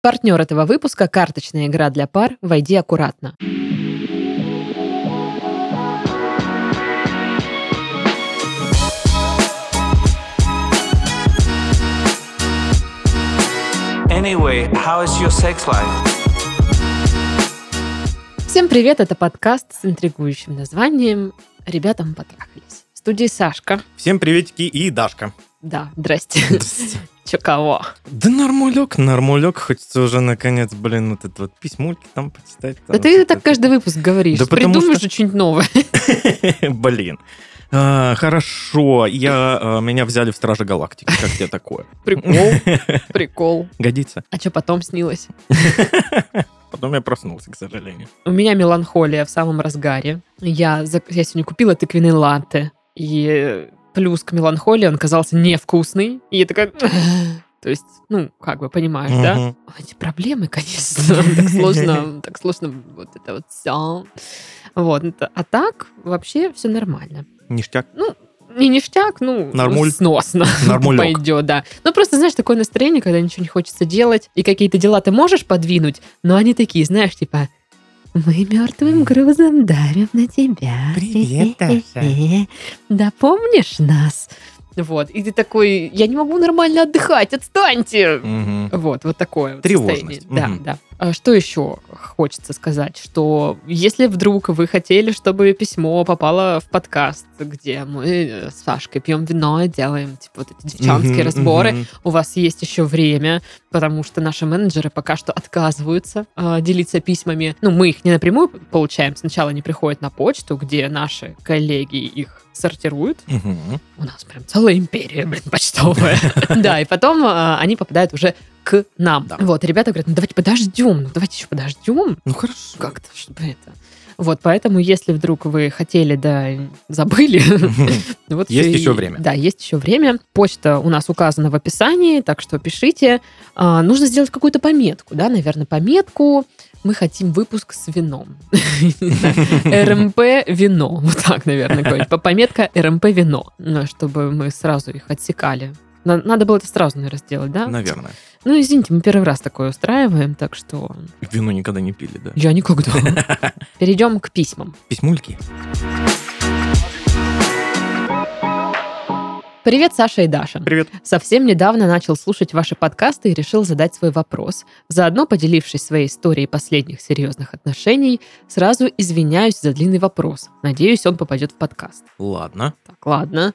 Партнер этого выпуска – карточная игра для пар «Войди аккуратно». Anyway, how is your sex life? Всем привет, это подкаст с интригующим названием «Ребята, мы потрахались». В студии Сашка. Всем приветики и Дашка. Да, здрасте. Чё кого? Да нормулек, нормулек. Хочется уже наконец, блин, вот это вот письмульки там почитать. Да ты что-то. так каждый выпуск говоришь. Да Придумаешь что- что-нибудь новое. Блин. А, хорошо, я, а, меня взяли в Страже Галактики. Как тебе такое? Прикол. Прикол. Годится? А что потом снилось? Потом я проснулся, к сожалению. У меня меланхолия в самом разгаре. Я, за- я сегодня купила тыквенный латте. И плюс к меланхолии он казался невкусный. И я такая... То есть, ну, как бы понимаешь, да? Мгм. Эти проблемы, конечно, так сложно, так сложно вот это вот все. Вот, это- а так вообще все нормально. Ништяк. Не ништяк, ну, Нормуль. сносно Нормулек. пойдет, да. Ну, просто, знаешь, такое настроение, когда ничего не хочется делать, и какие-то дела ты можешь подвинуть, но они такие, знаешь, типа, мы мертвым грузом давим на тебя. Привет, Даша. Да помнишь нас? Вот, и ты такой, я не могу нормально отдыхать, отстаньте! Мгм. Вот, вот такое вот Тревожность. состояние. Да, Мгм. да. А Что еще хочется сказать? Что если вдруг вы хотели, чтобы письмо попало в подкаст, где мы э, с Сашкой пьем вино и делаем типа вот эти девчонские Мгм, разборы, мгм. у вас есть еще время, потому что наши менеджеры пока что отказываются а, делиться письмами. Ну, мы их не напрямую получаем. Сначала они приходят на почту, где наши коллеги их сортируют. Мгм. У нас прям целая империя, блин, почтовая. Да, и потом а, они попадают уже к нам. Да. Вот, ребята говорят, ну давайте подождем, ну давайте еще подождем. Ну хорошо. Как-то, чтобы это... Вот, поэтому, если вдруг вы хотели, да, забыли, вот Есть еще время. Да, есть еще время. Почта у нас указана в описании, так что пишите. А, нужно сделать какую-то пометку, да, наверное, пометку. Мы хотим выпуск с вином. РМП вино. Вот так, наверное, говорить. По- Пометка РМП вино, ну, чтобы мы сразу их отсекали. На- Надо было это сразу, наверное, сделать, да? Наверное. Ну, извините, мы первый раз такое устраиваем, так что Вино никогда не пили, да. я никогда. Перейдем к письмам. Письмульки. Привет, Саша и Даша. Привет. Совсем недавно начал слушать ваши подкасты и решил задать свой вопрос. Заодно, поделившись своей историей последних серьезных отношений, сразу извиняюсь за длинный вопрос. Надеюсь, он попадет в подкаст. Ладно. Так, ладно.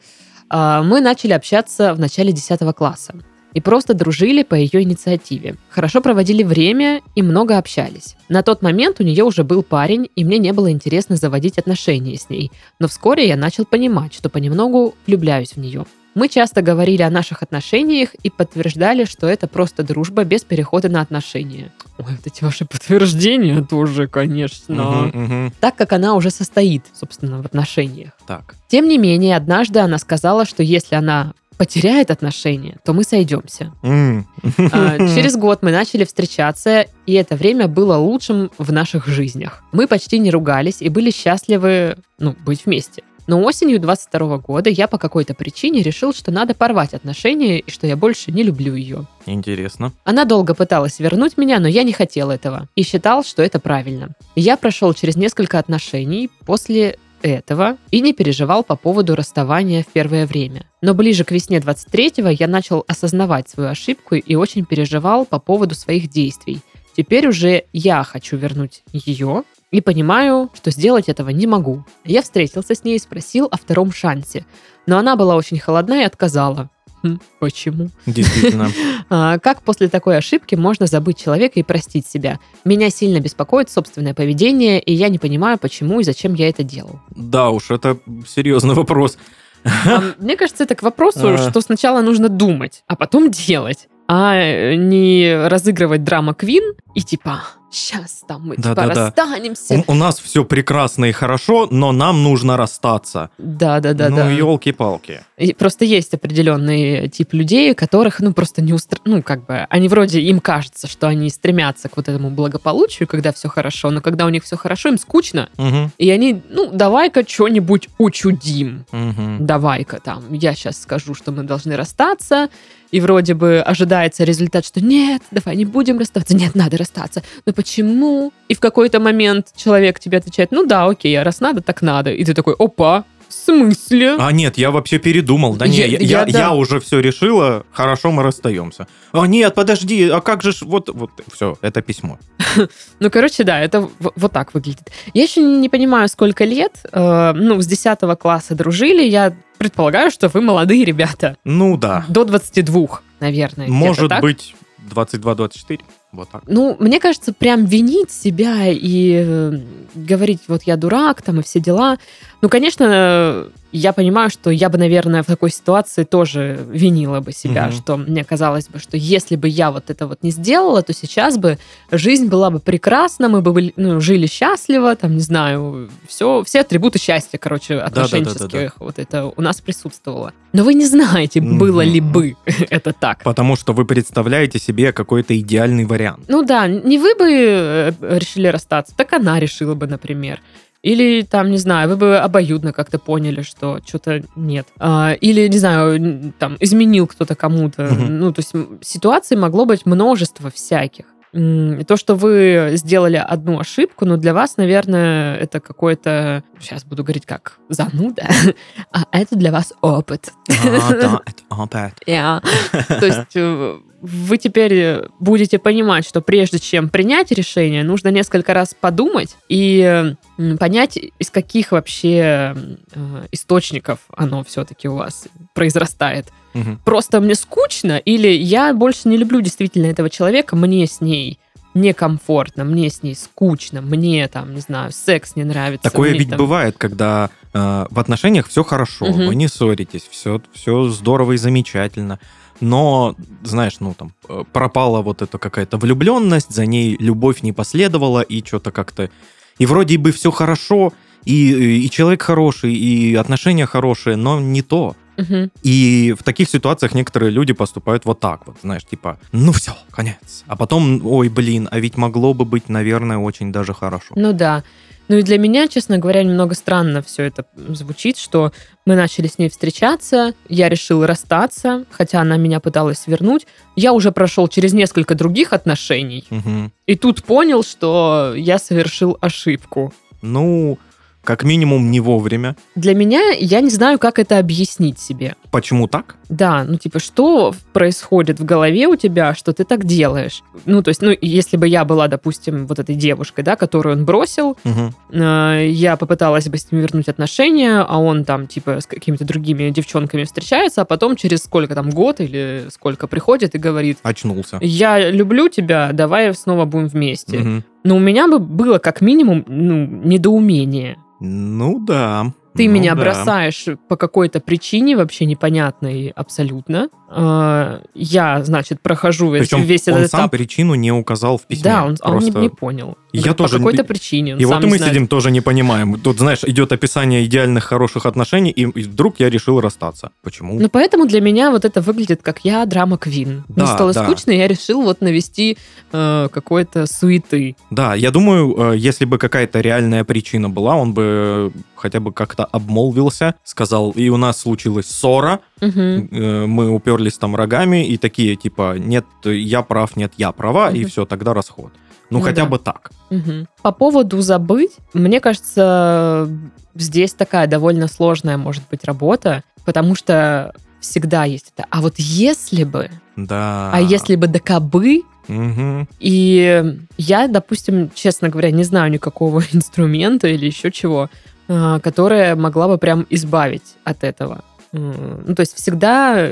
А, Мы начали общаться в начале 10 класса и просто дружили по ее инициативе. Хорошо проводили время и много общались. На тот момент у нее уже был парень, и мне не было интересно заводить отношения с ней. Но вскоре я начал понимать, что понемногу влюбляюсь в нее. Мы часто говорили о наших отношениях и подтверждали, что это просто дружба без перехода на отношения. Ой, вот эти ваши подтверждения тоже, конечно. Мгм, мгм. Так как она уже состоит, собственно, в отношениях. Так. Тем не менее, однажды она сказала, что если она потеряет отношения, то мы сойдемся. А, Через год мы начали встречаться, и это время было лучшим в наших жизнях. Мы почти не ругались и были счастливы ну, быть вместе. Но осенью 22 года я по какой-то причине решил, что надо порвать отношения и что я больше не люблю ее. Интересно. Она долго пыталась вернуть меня, но я не хотел этого и считал, что это правильно. Я прошел через несколько отношений после этого и не переживал по поводу расставания в первое время. Но ближе к весне 23-го я начал осознавать свою ошибку и очень переживал по поводу своих действий. Теперь уже я хочу вернуть ее и понимаю, что сделать этого не могу. Я встретился с ней и спросил о втором шансе, но она была очень холодна и отказала. Хм, почему? Действительно. А, Как после такой ошибки можно забыть человека и простить себя? Меня сильно беспокоит собственное поведение, и я не понимаю, почему и зачем я это делал. Да уж, это серьезный вопрос. А Мне кажется, это к вопросу, А. что сначала нужно думать, а потом делать, а не разыгрывать драма Квин и типа сейчас там мы типа Да-да-да. расстанемся. У, у нас все прекрасно и хорошо, но нам нужно расстаться. Да, да, да, ну, да. елки-палки. И просто есть определенный тип людей, которых, ну, просто не устр... Ну, как бы, они вроде, им кажется, что они стремятся к вот этому благополучию, когда все хорошо, но когда у них все хорошо, им скучно, Мгм, и они, ну, давай-ка что-нибудь учудим. мгм. Давай-ка там, я сейчас скажу, что мы должны расстаться, и вроде бы ожидается результат, что нет, давай не будем расставаться, нет, надо расстаться. Но почему? И в какой-то момент человек тебе отвечает, ну да, окей, а раз надо, так надо. И ты такой, опа, в смысле? А нет, я вообще передумал. Да не, Я- я, я- да. я уже все решила, хорошо, мы расстаемся. А нет, подожди, а как же ж, вот, вот, все, это письмо. Ну, короче, да, это вот так выглядит. Я еще не понимаю, сколько лет. э, ну, с 10 класса дружили. Я предполагаю, что вы молодые ребята. Ну да, До 22, наверное. может быть 22-24, вот так. Ну, мне кажется, прям винить себя и э, говорить, вот я дурак, там, и все дела. Ну, конечно, я понимаю, что я бы, наверное, в такой ситуации тоже винила бы себя, Мгм. что мне казалось бы, что если бы я вот это вот не сделала, то сейчас бы жизнь была бы прекрасна, мы бы были, ну, жили счастливо, там, не знаю, все, все атрибуты счастья, короче, отношенческих, вот это у нас присутствовало. Но вы не знаете, было ли Мгм. бы это так. Потому что вы представляете себе какой-то идеальный вариант. Ну да, не вы бы э, решили расстаться, так она решила бы, например. Или там, не знаю, вы бы обоюдно как-то поняли, что что-то нет. А, или, не знаю, там, изменил кто-то кому-то. Мгм. Ну, то есть ситуаций могло быть множество всяких. То, что вы сделали одну ошибку, ну, для вас, наверное, это какой-то, сейчас буду говорить как зануда, а это для вас опыт. А, да, это опять. Я. То есть э, вы теперь э, будете понимать, что прежде чем принять решение, нужно несколько раз подумать и понять, из каких вообще э, источников оно все-таки у вас произрастает. Мгм. Просто мне скучно, или я больше не люблю действительно этого человека, мне с ней некомфортно, мне с ней скучно, мне там, не знаю, секс не нравится. Такое мне ведь там- бывает, когда э, в отношениях все хорошо, Мгм. вы не ссоритесь, все, все здорово и замечательно. Но, знаешь, ну там э, пропала вот эта какая-то влюбленность, за ней любовь не последовала, и что-то как-то... И вроде бы все хорошо, и, и человек хороший, и отношения хорошие, но не то. Мгм. И в таких ситуациях некоторые люди поступают вот так вот, знаешь, типа, ну все, конец. А потом, ой, блин, а ведь могло бы быть, наверное, очень даже хорошо. Ну да. Ну и для меня, честно говоря, немного странно все это звучит, что мы начали с ней встречаться, я решил расстаться, хотя она меня пыталась вернуть. Я уже прошел через несколько других отношений, Мгм. и тут понял, что я совершил ошибку. Ну, как минимум не вовремя. Для меня я не знаю, как это объяснить себе. Почему так? Да, ну типа, что происходит в голове у тебя, что ты так делаешь? Ну, то есть, ну, если бы я была, допустим, вот этой девушкой, да, которую он бросил, Мгм. Э, я попыталась бы с ним вернуть отношения, а он там, типа, с какими-то другими девчонками встречается, а потом через сколько там, год или сколько приходит и говорит, Очнулся. я люблю тебя, давай снова будем вместе. Мгм. Но у меня бы было как минимум ну, недоумение. Ну да. Ты Ну меня да. бросаешь по какой-то причине, вообще непонятной абсолютно. Э, Я, значит, прохожу весь, Причем весь он этот сам этап. причину не указал в письме. Да, он, а он не, Просто- не понял. Я по тоже- какой-то причине. он И сам вот мы знает. сидим, тоже не понимаем. Тут, знаешь, идет описание идеальных, хороших отношений, и, вдруг я решил расстаться. Почему? Ну, поэтому для меня вот это выглядит как я драма Квин. Мне Да, стало да. скучно, и я решил вот навести э, какой-то суеты. Да, я думаю, э, если бы какая-то реальная причина была, он бы хотя бы как-то обмолвился, сказал, и у нас случилась ссора, э, мы уперлись там рогами, и такие, типа, нет, я прав, нет, я права, и Мгм. все, тогда расход. Ну, Ну хотя да. бы так. Мгм. По поводу забыть, мне кажется, здесь такая довольно сложная может быть работа, потому что всегда есть это. А вот если бы, Да. а если бы да кабы, Мгм. И я, допустим, честно говоря, не знаю никакого инструмента или еще чего, а, которое могла бы прям избавить от этого. Ну, то есть всегда,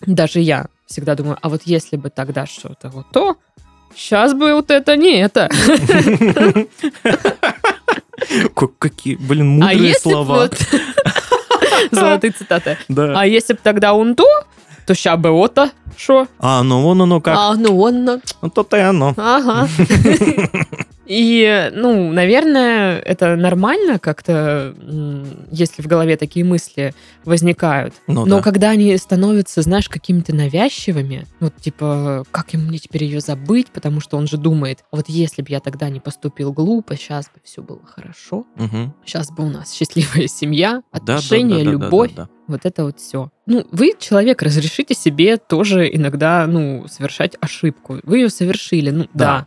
даже я всегда думаю, а вот если бы тогда что-то вот то, сейчас бы вот это не это. Какие, блин, А мудрые слова. Золотые цитаты. А если бы тогда он то, то ща бы вот-то, что? А, ну вон оно как. А, ну он, ну, Ну, то-то и оно. ага. И, ну, наверное, это нормально как-то, если в голове такие мысли возникают. Ну Но да. когда они становятся, знаешь, какими-то навязчивыми, вот типа, как ему мне теперь ее забыть, потому что он же думает, вот если бы я тогда не поступил глупо, сейчас бы все было хорошо, Мгм. сейчас бы у нас счастливая семья, Да, да, отношения, да, да, да, любовь. да, да. Вот это вот все. Ну, вы, человек, разрешите себе тоже иногда, ну, совершать ошибку. Вы ее совершили, ну, да. Да,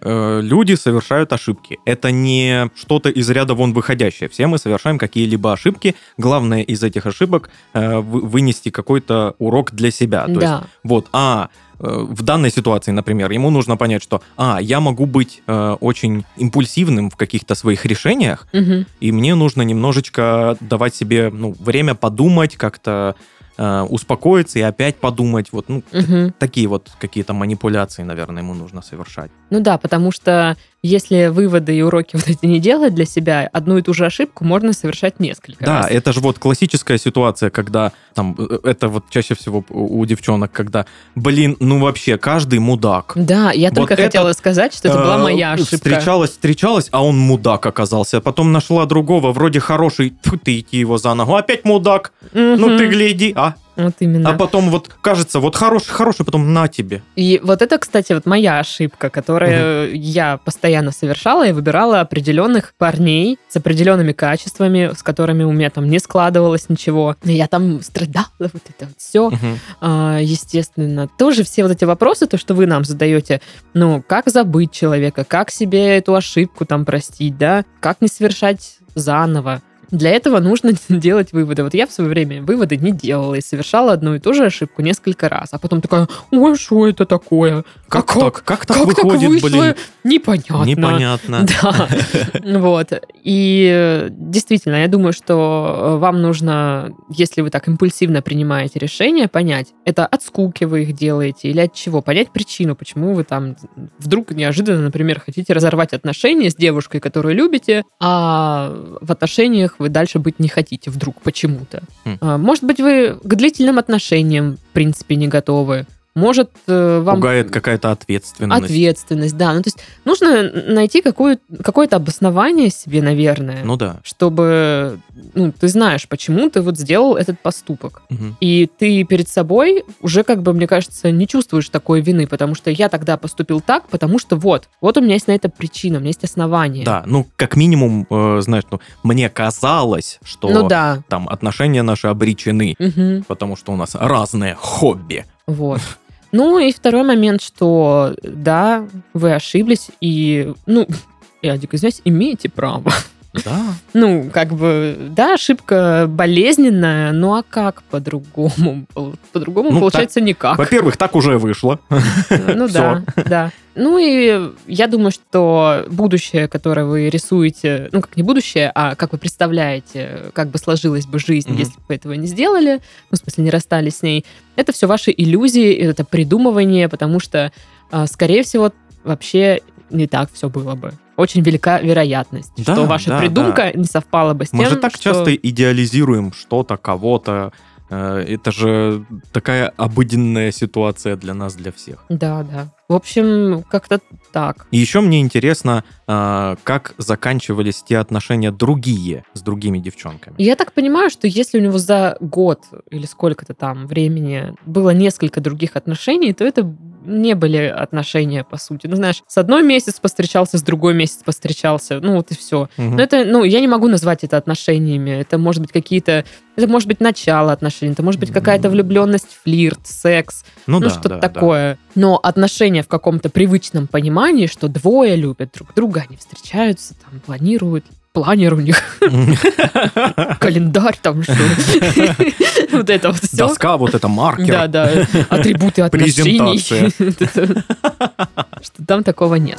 э, люди совершают ошибки. Это не что-то из ряда вон выходящее. Все мы совершаем какие-либо ошибки. Главное из этих ошибок э, вы- вынести какой-то урок для себя. То Да. есть, вот, а э, в данной ситуации, например, ему нужно понять, что, а, я могу быть э, очень импульсивным в каких-то своих решениях, Мгм. и мне нужно немножечко давать себе ну, время подумать, как-то э, успокоиться и опять подумать. Вот, ну, Мгм. такие вот какие-то манипуляции, наверное, ему нужно совершать. Ну да, потому что если выводы и уроки вот эти не делать для себя, одну и ту же ошибку можно совершать несколько Да, раз. это же вот классическая ситуация, когда там э, это вот чаще всего у девчонок, когда, блин, ну вообще каждый мудак. Да, я Вот только это, хотела сказать, что это была Э, моя ошибка. Встречалась, встречалась, а он мудак оказался. Потом нашла другого, вроде хороший, тьфу, ты идти его за ногу, опять мудак. Ну ты гляди, а? Вот именно. А потом вот кажется, вот хороший, хороший, потом на тебе. И вот это, кстати, вот моя ошибка, которую я постоянно совершала и выбирала определенных парней с определенными качествами, с которыми у меня там не складывалось ничего. Я там страдала, вот это вот все. Мгм. А, естественно, тоже все вот эти вопросы, то, что вы нам задаете, ну, как забыть человека, как себе эту ошибку там простить, да, как не совершать заново. Для этого нужно делать выводы. Вот я в свое время выводы не делала и совершала одну и ту же ошибку несколько раз. А потом такая, ой, что это такое? Как, А так? Как так как выходит, вышло? блин? Непонятно. Непонятно. Да, вот. И э, действительно, я думаю, что э, вам нужно, если вы так импульсивно принимаете решения, понять, это от скуки вы их делаете или от чего, понять причину, почему вы там вдруг неожиданно, например, хотите разорвать отношения с девушкой, которую любите, а в отношениях вы дальше быть не хотите вдруг почему-то. А, Может быть, вы к длительным отношениям, в принципе, не готовы. Может, э, вам... Пугает какая-то ответственность. Ответственность, да. Ну, то есть нужно найти какую, какое-то обоснование себе, наверное, Ну да. чтобы ну, ты знаешь, почему ты вот сделал этот поступок. Мгм. И ты перед собой уже, как бы, мне кажется, не чувствуешь такой вины, потому что я тогда поступил так, потому что вот, вот у меня есть на это причина, у меня есть основания. Да, ну, как минимум, э, знаешь, ну, мне казалось, что Ну да. там отношения наши обречены, Мгм. потому что у нас разные хобби. Вот. Ну и второй момент, что да, вы ошиблись, и, ну, Ядик, извиняюсь, имеете право. Да. Ну, как бы, да, ошибка болезненная, ну а как по-другому? По-другому, Ну, получается, никак. Во-первых, так уже вышло. Ну да, да. Ну и я думаю, что будущее, которое вы рисуете, ну как не будущее, а как вы представляете, как бы сложилась бы жизнь, Мгм. если бы вы этого не сделали, ну в смысле не расстались с ней, это все ваши иллюзии, это придумывание, потому что, а, скорее всего, вообще не так все было бы. Очень велика вероятность, Да, что ваша да, придумка не совпала бы с тем, Мы же так что- часто идеализируем что-то, кого-то. Э, Это же такая обыденная ситуация для нас, для всех. Да, да. В общем, как-то так. И еще мне интересно, а, как заканчивались те отношения другие с другими девчонками. Я так понимаю, что если у него за год или сколько-то там времени было несколько других отношений, то это не были отношения, по сути. Ну, знаешь, с одной месяц постречался, с другой месяц постречался, ну вот и все. Мгм. Но это, ну, я не могу назвать это отношениями. Это может быть какие-то... Это может быть начало отношений, это может быть какая-то влюбленность, флирт, секс, Ну, ну, да, что-то да, да. такое. Но отношения в каком-то привычном понимании, что двое любят друг друга, они встречаются, там, планируют, планер у них, календарь там, что вот это вот все. Доска, вот это маркер. Да, да, атрибуты отношений. Что там такого нет.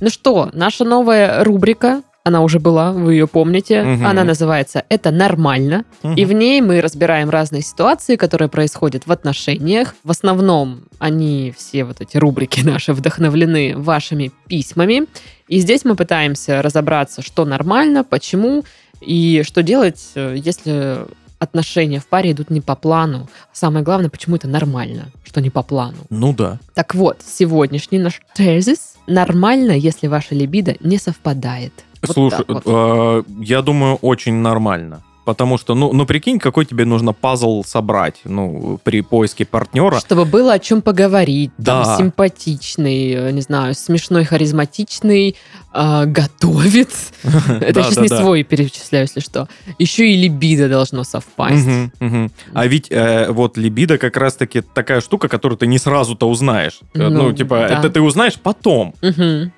Ну что, наша новая рубрика, она уже была, вы ее помните. Мгм. Она называется «Это нормально». И в ней мы разбираем разные ситуации, которые происходят в отношениях. В основном они все вот эти рубрики наши вдохновлены вашими письмами. И здесь мы пытаемся разобраться, что нормально, почему и что делать, э, если отношения в паре идут не по плану. Самое главное, почему это нормально, что не по плану. Ну да. Так вот, сегодняшний наш тезис нормально, если ваша либидо не совпадает. Вот Слушай, так вот. э, я думаю, очень нормально. Потому что, ну, ну, прикинь, какой тебе нужно пазл собрать, ну, при поиске партнера. Чтобы было о чем поговорить. Там, Да. симпатичный, э, не знаю, смешной, харизматичный, э, готовит. Это сейчас не свой перечисляю, если что. Еще и либидо должно совпасть. А ведь э, вот либидо как раз-таки такая штука, которую ты не сразу-то узнаешь. Э, Ну, Ну, типа, это ты узнаешь потом.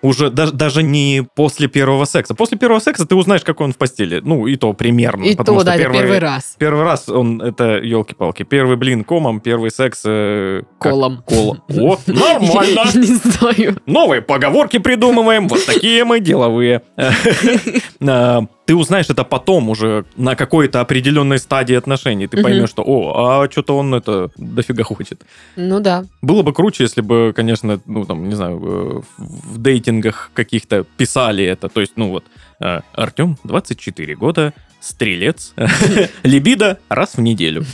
Уже даже, не после первого секса. После первого секса ты узнаешь, какой он в постели. Ну, и то примерно. И потому то, что да, это первый раз. Первый раз он, это, елки-палки, первый блин комом, первый секс... э, как? Колом. Колом. О, нормально. Не знаю. Новые поговорки придумываем, вот такие мы деловые. А, Ты узнаешь это потом уже на какой-то определенной стадии отношений. Ты поймешь, что, о, а что-то он это дофига хочет. Ну да. Было бы круче, если бы, конечно, ну там, не знаю, э, в в дейтингах каких-то писали это. То есть, ну вот, э, Артем, 24 года, стрелец, либидо раз в неделю.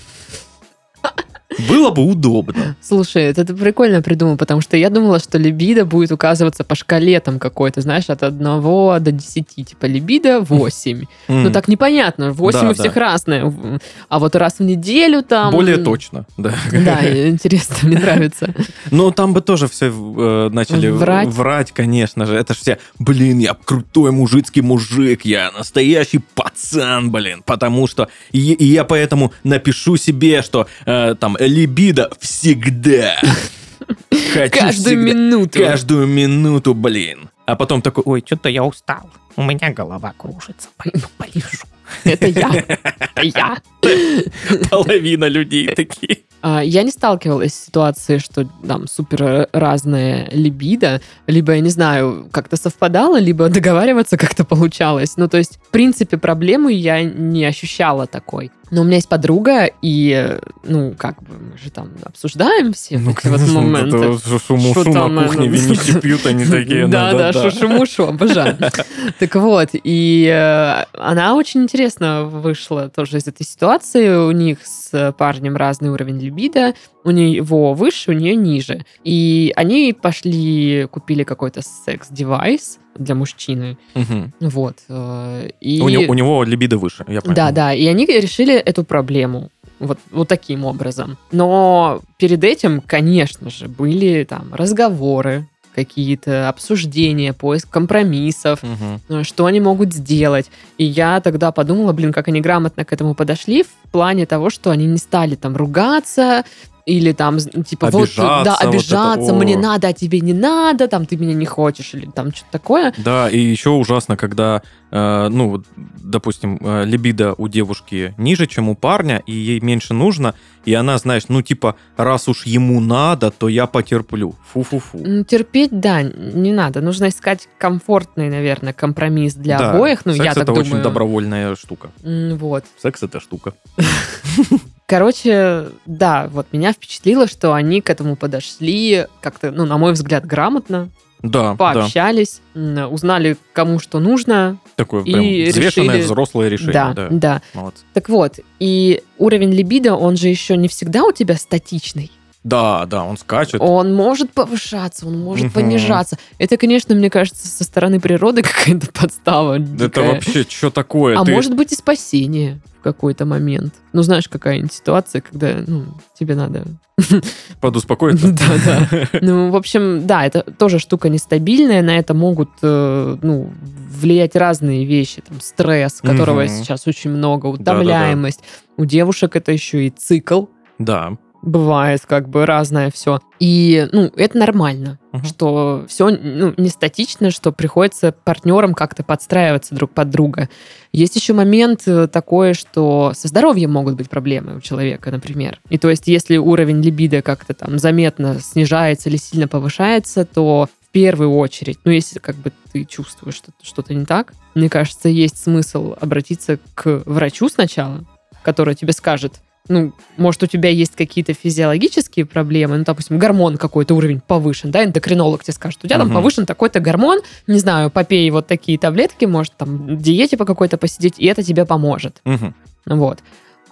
Было бы удобно. Слушай, это ты прикольно придумал, потому что я думала, что либидо будет указываться по шкале там какой-то, знаешь, от 1 до 10. Типа либидо 8. Ну М, так непонятно, 8 Да, у всех да. разное. А вот раз в неделю там... Более точно, да. Да, интересно, мне нравится. Ну, там бы тоже все э, начали Врать. врать, конечно же. Это ж все, блин, я крутой мужицкий мужик, я настоящий пацан, блин. Потому что... И, и я поэтому напишу себе, что э, там либидо всегда. Хочу Каждую всегда- минуту. Каждую минуту, блин. А потом такой, ой, Что-то я устал. У меня голова кружится. Пойду полежу. Это я. Это я. половина людей такие. А, Я не сталкивалась с ситуацией, что там супер разная либидо, либо, я не знаю, как-то совпадало, либо договариваться как-то получалось. Ну, то есть, в принципе, проблемы я не ощущала такой. Но у меня есть подруга, и, э, ну, как бы, мы же там обсуждаем все Ну, эти конечно, вот моменты. это вот шуму-шу Что там, на кухне, э, виниши пьют, они такие. Да, да, шушу-мушу, обожаю. Так вот, и э, она очень интересно вышла тоже из этой ситуации. У них с парнем разный уровень либидо. У него выше, у нее ниже. И они пошли, купили какой-то секс-девайс для мужчины. Мгм. Вот. э, И... У, него, у него либидо выше, я понял. Да, да, и они решили эту проблему вот, вот таким образом. Но перед этим, конечно же, были там разговоры, какие-то обсуждения, поиск компромиссов, э, что они могут сделать. И я тогда подумала, блин, как они грамотно к этому подошли в плане того, что они не стали там ругаться, или там, типа, вот, Обижаться, да, вот это, обижаться, мне надо, а тебе не надо, там, ты меня не хочешь, или там что-то такое. Да, и еще ужасно, когда, э, ну, допустим, э, либидо у девушки ниже, чем у парня, и ей меньше нужно, и она, знаешь, ну, типа, раз уж ему надо, то я потерплю. Фу-фу-фу. Терпеть, да, не надо. Нужно искать комфортный, наверное, компромисс для Да, обоих. Ну, секс я так это думаю. очень добровольная штука. Вот. Секс это штука. Короче, да, вот меня впечатлило, что они к этому подошли как-то, ну, на мой взгляд, грамотно, Да, да. пообщались, м, узнали, кому что нужно. Такое И прям взвешенное решили- взрослое решение. да, Да, да. Молодцы. Так вот, и уровень либидо, он же еще не всегда у тебя статичный. Да, да, он скачет. Он может повышаться, он может Мгм. понижаться. Это, конечно, мне кажется, со стороны природы какая-то подстава. Это дикая. вообще что такое? А Ты- может быть и спасение какой-то момент. Ну, знаешь, какая-нибудь ситуация, когда ну, тебе надо... подуспокоиться? Да, да. Ну, в общем, да, это тоже штука нестабильная, на это могут э, ну, влиять разные вещи. Там, стресс, которого сейчас очень много, утомляемость. У девушек это еще и цикл. Да. Бывает как бы разное все. И, ну, это нормально, Мгм. что все ну, не статично, что приходится партнерам как-то подстраиваться друг под друга. Есть еще момент э, такой, что со здоровьем могут быть проблемы у человека, например. И то есть, если уровень либидо как-то там заметно снижается или сильно повышается, то в первую очередь, ну, если как бы ты чувствуешь, что что-то не так, мне кажется, есть смысл обратиться к врачу сначала, который тебе скажет, ну, может, у тебя есть какие-то физиологические проблемы, ну, допустим, гормон какой-то уровень повышен, да, эндокринолог тебе скажет, у тебя там Мгм. повышен такой-то гормон, не знаю, попей вот такие таблетки, может, там, диете по какой-то посидеть, и это тебе поможет. Мгм. Вот.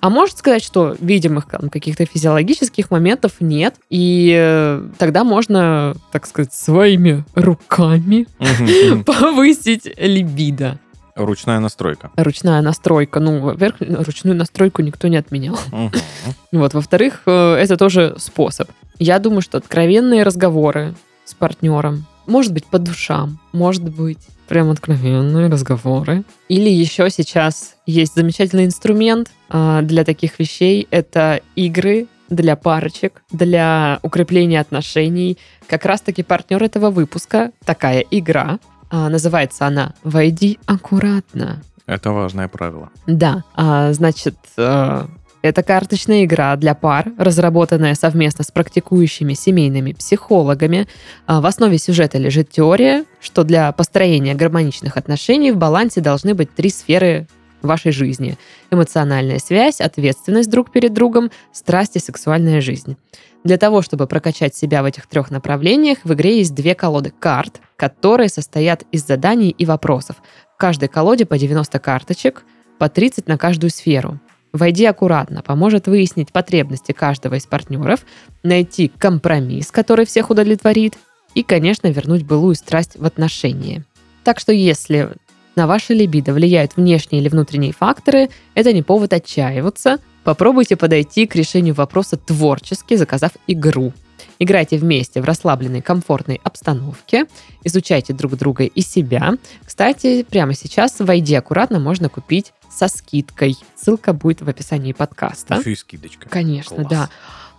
А может сказать, что видимых там, каких-то физиологических моментов нет, и э, тогда можно, так сказать, своими руками повысить либидо. Ручная настройка. Ручная настройка. Ну, во-первых, ручную настройку никто не отменял. Вот, во-вторых, э, это тоже способ. Я думаю, что откровенные разговоры с партнером, может быть, по душам, может быть, прям откровенные разговоры. Или еще сейчас есть замечательный инструмент а, для таких вещей. Это игры для парочек, для укрепления отношений. Как раз-таки партнер этого выпуска, такая игра, а, называется она «Войди аккуратно». Это важное правило. Да, а, значит, э, это карточная игра для пар, разработанная совместно с практикующими семейными психологами. А, В основе сюжета лежит теория, что для построения гармоничных отношений в балансе должны быть три сферы вашей жизни. Эмоциональная связь, ответственность друг перед другом, страсть и сексуальная жизнь. Для того, чтобы прокачать себя в этих трех направлениях, в игре есть две колоды карт, которые состоят из заданий и вопросов. В каждой колоде по 90 карточек, по 30 на каждую сферу. Войди аккуратно, поможет выяснить потребности каждого из партнеров, найти компромисс, который всех удовлетворит, и, конечно, вернуть былую страсть в отношения. Так что если на ваше либидо влияют внешние или внутренние факторы, это не повод отчаиваться. Попробуйте подойти к решению вопроса творчески, заказав игру. Играйте вместе в расслабленной, комфортной обстановке, изучайте друг друга и себя. Кстати, прямо сейчас «Войди аккуратно» можно купить со скидкой. Ссылка будет в описании подкаста. Еще и скидочка. Конечно, Класс. да.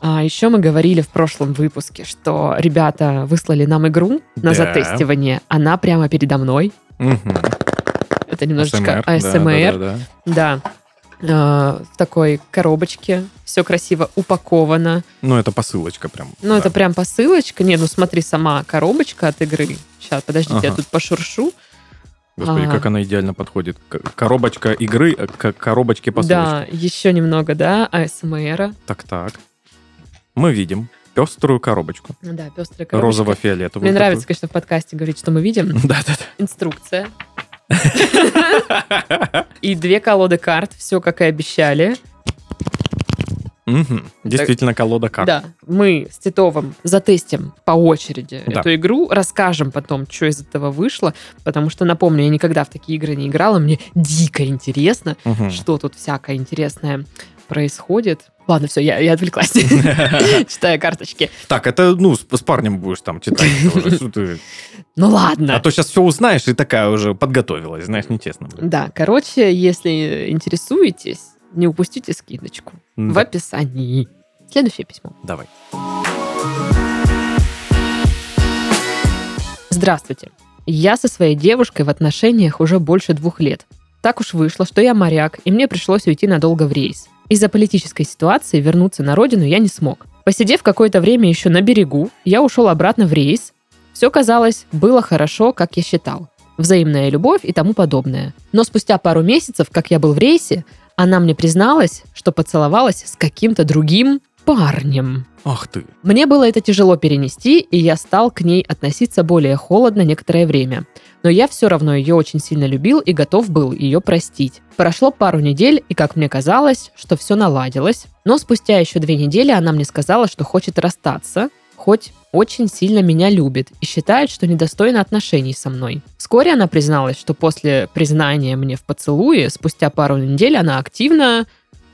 А еще мы говорили в прошлом выпуске, что ребята выслали нам игру на Да. затестивание. Она прямо передо мной. Мгм. Это немножечко ASMR. да, да, да, Да. да. А, в такой коробочке. Все красиво упаковано. Ну, это посылочка прям. Ну, да. это прям посылочка. Не, ну смотри, сама коробочка от игры. Сейчас, подождите, я Ага. тут пошуршу. Господи, Ага. как она идеально подходит. Коробочка игры э, к коробочке посылочки. Да, еще немного, да, АСМР. Так-так. Мы видим пеструю коробочку. Да, пестрая коробочка. Розово-фиолетовую. Мне нравится, конечно, в подкасте говорить, что мы видим. Да-да-да. Инструкция. И две колоды карт, все как и обещали. Мгм. Действительно, колода карт. Да, мы с Титовым затестим по очереди Да. эту игру, расскажем потом, что из этого вышло, потому что, напомню, я никогда в такие игры не играла, мне дико интересно, Мгм. что тут всякое интересное происходит. Ладно, все, я, я отвлеклась, читая карточки. Так, это, ну, с, с парнем будешь там читать. Ну ладно. А то сейчас все узнаешь, и такая уже подготовилась, знаешь, нечестно. Да, короче, если интересуетесь, не упустите скидочку в описании. Следующее письмо. Давай. Здравствуйте. Я со своей девушкой в отношениях уже больше двух лет. Так уж вышло, что я моряк, и мне пришлось уйти надолго в рейс. Из-за политической ситуации вернуться на родину я не смог. Посидев какое-то время еще на берегу, я ушел обратно в рейс. Все казалось, было хорошо, как я считал. Взаимная любовь и тому подобное. Но спустя пару месяцев, как я был в рейсе, она мне призналась, что поцеловалась с каким-то другим парнем. Ах ты. Мне было это тяжело перенести, и я стал к ней относиться более холодно некоторое время. Но я все равно ее очень сильно любил и готов был ее простить. Прошло пару недель, и как мне казалось, что все наладилось. Но спустя еще две недели она мне сказала, что хочет расстаться, хоть очень сильно меня любит и считает, что недостойна отношений со мной. Вскоре она призналась, что после признания мне в поцелуе, спустя пару недель она активно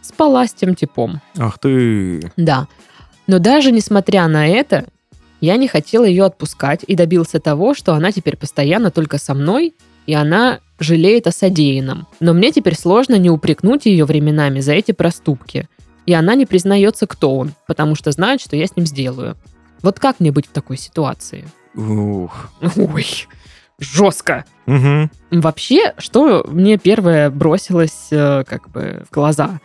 спала с тем типом. Ах ты. Да. Но даже несмотря на это, я не хотела ее отпускать и добился того, что она теперь постоянно только со мной, и она жалеет о содеянном. Но мне теперь сложно не упрекнуть ее временами за эти проступки. И она не признается, кто он, потому что знает, что я с ним сделаю. Вот как мне быть в такой ситуации? Ух. Ой, жестко. Мгм. Вообще, что мне первое бросилось э, как бы в глаза?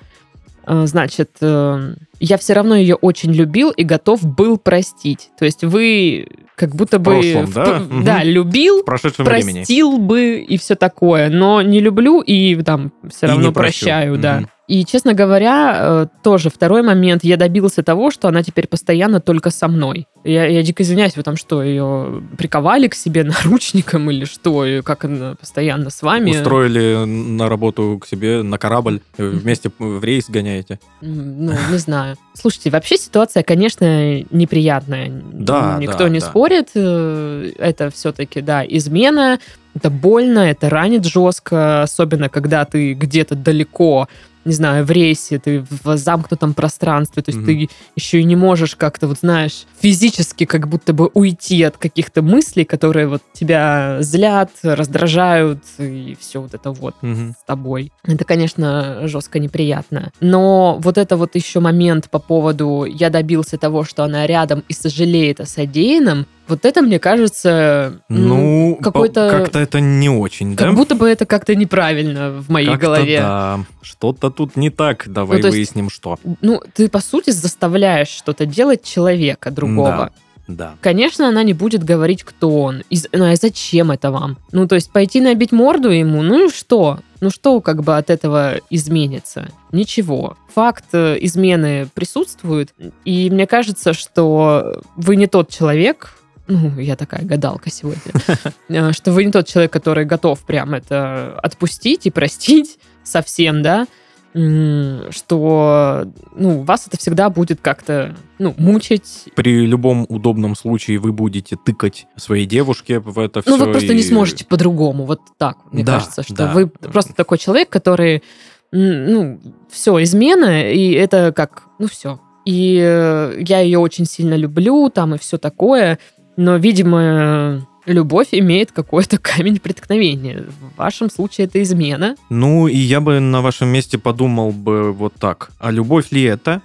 Э, Значит, э, я все равно ее очень любил и готов был простить. То есть вы как будто бы... прошлом, в да? Мгм. Да, любил, В прошедшем времени. простил бы и все такое, но не люблю и там все И равно не прощу. прощаю, да. И, честно говоря, э, тоже второй момент, я добился того, что она теперь постоянно только со мной. Я, я дико извиняюсь, вы там что, ее приковали к себе наручником или что? И как она постоянно с вами? Устроили на работу к себе на корабль, э, вместе в рейс гоняете. Ну, не знаю. Слушайте, вообще ситуация, конечно, неприятная. Да, Никто да, не да. спорит. э, Это все-таки, да, измена. Это больно, это ранит жестко, особенно когда ты где-то далеко, не знаю, в рейсе, ты в замкнутом пространстве, то есть Мгм. ты еще и не можешь как-то, вот знаешь, физически как будто бы уйти от каких-то мыслей, которые вот тебя злят, раздражают, и все вот это вот Мгм. с тобой. Это, конечно, жестко неприятно. Но вот это вот еще момент по поводу «я добился того, что она рядом и сожалеет о содеянном», вот это, мне кажется, Ну, какой-то... как-то это не очень, Как да? будто бы это как-то неправильно в моей Как-то голове. Да, что-то тут не так. Давай Ну, то есть- выясним, что. Ну, ты, по сути, заставляешь что-то делать человека другого. Да. Конечно, она не будет говорить, кто он. И, ну, а зачем это вам? Ну, то есть пойти набить морду ему, ну и что? Ну что как бы от этого изменится? Ничего. Факт э, измены присутствует, и мне кажется, что вы не тот человек, ну, я такая гадалка сегодня, э, что вы не тот человек, который готов прям это отпустить и простить совсем, да, что, ну, вас это всегда будет как-то, ну, мучить, При любом удобном случае вы будете тыкать своей девушке в это все. Ну, вы просто не сможете по-другому. Вот так, мне Да, кажется, что да. вы просто такой человек, который, ну, все, измена, и это как, ну, все. И э, я ее очень сильно люблю, там, и все такое, но, видимо, любовь имеет какой-то камень преткновения. В вашем случае это измена. Ну, и я бы на вашем месте подумал бы вот так. А любовь ли это?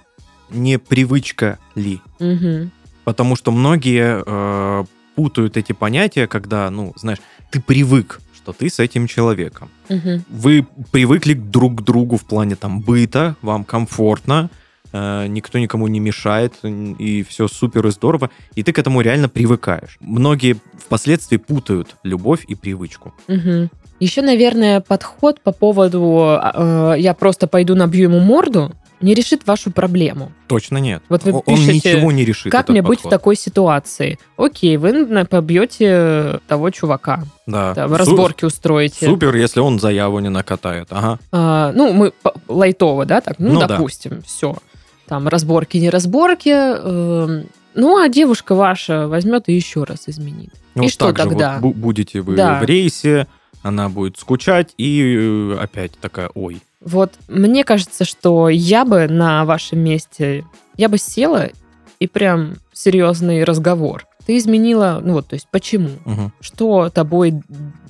Не привычка ли? Мгм. Потому что многие э, путают эти понятия, когда, ну, знаешь, ты привык, что ты с этим человеком. Мгм. Вы привыкли друг к другу в плане там быта, вам комфортно, никто никому не мешает, и все супер и здорово, и ты к этому реально привыкаешь. Многие впоследствии путают любовь и привычку. Мгм. Еще, наверное, подход по поводу э, «я просто пойду набью ему морду» не решит вашу проблему. Точно нет. Вот вы Он пишете, ничего не решит. Как мне быть в подход. такой ситуации? Окей, вы побьете того чувака, Да. там, Су- разборки устроите. Супер, если он заяву не накатает. Ага. А, ну, мы лайтово, да, так, ну, Ну да. допустим, все. Там разборки, не разборки. эм, ну, а девушка ваша возьмет и еще раз изменит. Ну, И что же тогда? вот бу- будете вы Да. в рейсе, она будет скучать, и э, опять такая, ой. Вот мне кажется, что я бы на вашем месте, я бы села и прям серьезный разговор. Ты изменила, ну вот, то есть почему? Мгм. Что тобой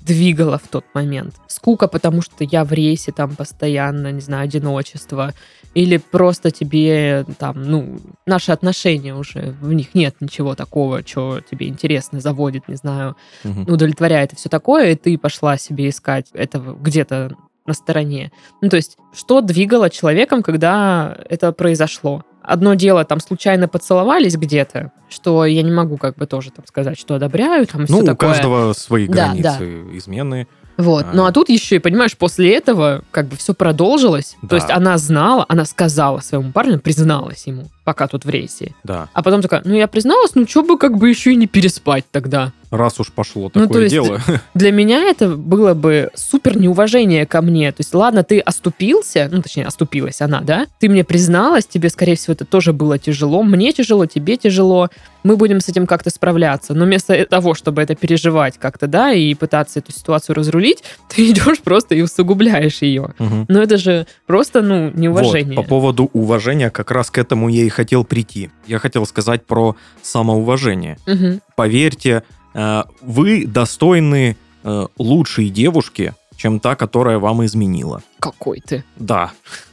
двигало в тот момент? Скука, потому что я в рейсе там постоянно, не знаю, одиночество. Или просто тебе там, ну, наши отношения уже, в них нет ничего такого, что тебе интересно, заводит, не знаю, Мгм. удовлетворяет и все такое, и ты пошла себе искать этого где-то на стороне. Ну, то есть, что двигало человеком, когда это произошло? Одно дело, там, случайно поцеловались где-то, что я не могу как бы тоже там сказать, что одобряю, там, Ну, все у такое. каждого свои Да, границы измены. Вот. А. Ну, а тут еще и, понимаешь, после этого как бы все продолжилось. Да. То есть она знала, она сказала своему парню, призналась ему, пока тут в рейсе. Да. А потом такая, ну, я призналась, ну, что бы как бы еще и не переспать тогда. Раз уж пошло Ну, такое то есть- дело. Для меня это было бы супер неуважение ко мне. То есть, ладно, ты оступился, ну, точнее, оступилась она, да? Ты мне призналась, тебе, скорее всего, это тоже было тяжело. Мне тяжело, тебе тяжело. Мы будем с этим как-то справляться. Но вместо того, чтобы это переживать как-то, да, и пытаться эту ситуацию разрулить, ты идешь просто и усугубляешь ее. Мгм. Но это же просто, ну, неуважение. Вот, по поводу уважения, как раз к этому я и хотел прийти. Я хотел сказать про самоуважение. Мгм. Поверьте, э, вы достойны э, лучшей девушки, чем та, которая вам изменила. Какой ты. Да.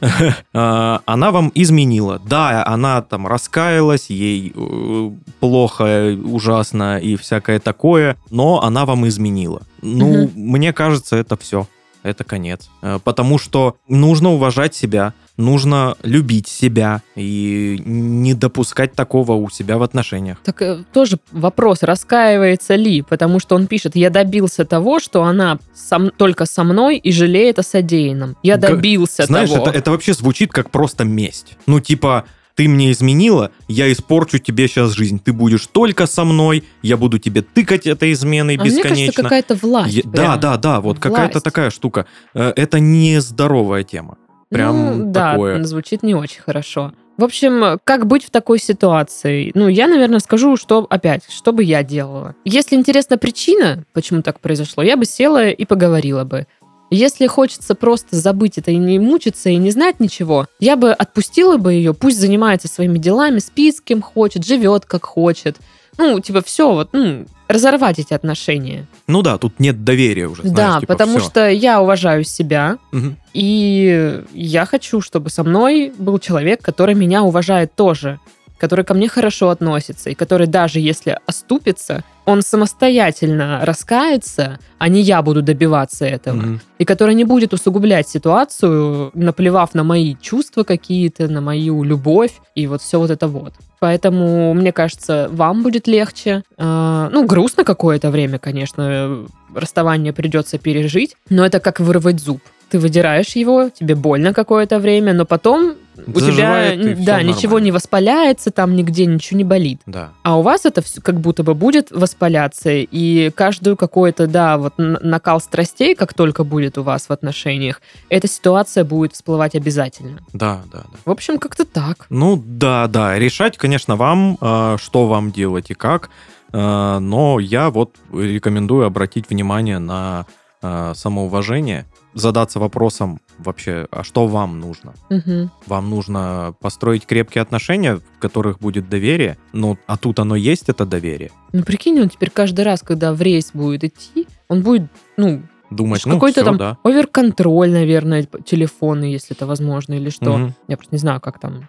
Э, Она вам изменила. Да, она там раскаялась, ей э, плохо, ужасно и всякое такое, но она вам изменила. Ну, мне кажется, это все. Это конец. Э, Потому что нужно уважать себя, нужно любить себя и не допускать такого у себя в отношениях. Так э, тоже вопрос, раскаивается ли, потому что он пишет, я добился того, что она сам, только со мной и жалеет о содеянном. Я добился Знаешь, того. это, это вообще звучит как просто месть. Ну, типа, ты мне изменила, я испорчу тебе сейчас жизнь. Ты будешь только со мной, я буду тебе тыкать этой изменой А мне бесконечно. кажется, какая-то власть. Я- да, да, да, вот какая-то такая штука. Э, Это нездоровая тема. Прям ну, да, такое. звучит не очень хорошо. В общем, как быть в такой ситуации? Ну, я, наверное, скажу, что опять, что бы я делала. Если интересна причина, почему так произошло, я бы села и поговорила бы. Если хочется просто забыть это и не мучиться, и не знать ничего, я бы отпустила бы ее, пусть занимается своими делами, спит с кем хочет, живет как хочет. Ну, типа, все, вот, ну, разорвать эти отношения. Ну да, тут нет доверия уже, знаешь, да, типа, потому всё. что я уважаю себя, Мгм. и я хочу, чтобы со мной был человек, который меня уважает тоже, который ко мне хорошо относится, и который даже если оступится, он самостоятельно раскается, а не я буду добиваться этого. Мгм. И который не будет усугублять ситуацию, наплевав на мои чувства какие-то, на мою любовь и вот все вот это вот. Поэтому, мне кажется, вам будет легче. А, Ну, грустно какое-то время, конечно, расставание придется пережить, но это как вырвать зуб. Ты выдираешь его, тебе больно какое-то время, но потом у тебя Заживает, да, ничего не воспаляется, там нигде ничего не болит. Да. А у вас это всё как будто бы будет воспаляться, и каждую какой-то, да, вот накал страстей, как только будет у вас в отношениях, эта ситуация будет всплывать обязательно. Да, да, да. В общем, как-то так. Ну да, да, решать, конечно, вам, э, что вам делать и как, э, но я вот рекомендую обратить внимание на э, самоуважение, задаться вопросом вообще, а что вам нужно? Мгм. Вам нужно построить крепкие отношения, в которых будет доверие, ну, а тут оно есть, это доверие. Ну, прикинь, он теперь каждый раз, когда в рейс будет идти, он будет, ну, Думать, ну, какой-то там да. оверконтроль, наверное, телефона, если это возможно, или что. Мгм. Я просто не знаю, как там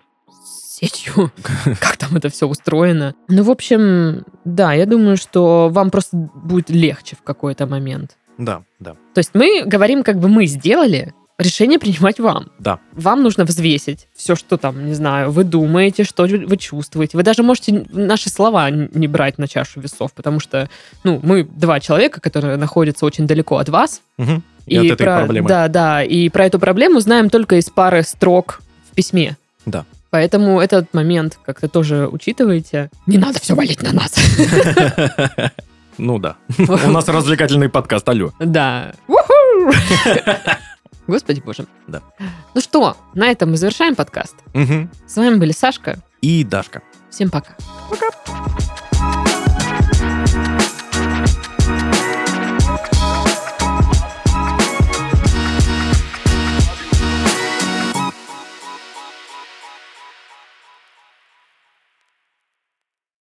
сетью, как там это все устроено. Ну, в общем, да, я думаю, что вам просто будет легче в какой-то момент. Да, да. То есть мы говорим, как бы мы сделали, решение принимать вам. Да. Вам нужно взвесить все, что там, не знаю, вы думаете, что вы чувствуете. Вы даже можете наши слова не брать на чашу весов, потому что, ну, мы два человека, которые находятся очень далеко от вас. Мгм. И, от этой про, проблемы. Да, да, и про эту проблему знаем только из пары строк в письме. Да. Поэтому этот момент как-то тоже учитывайте. Не надо все валить на нас. Ну да. У нас развлекательный подкаст, алло. Да. Господи боже. Да. Ну что, на этом мы завершаем подкаст. С вами были Сашка. И Дашка. Всем пока. Пока.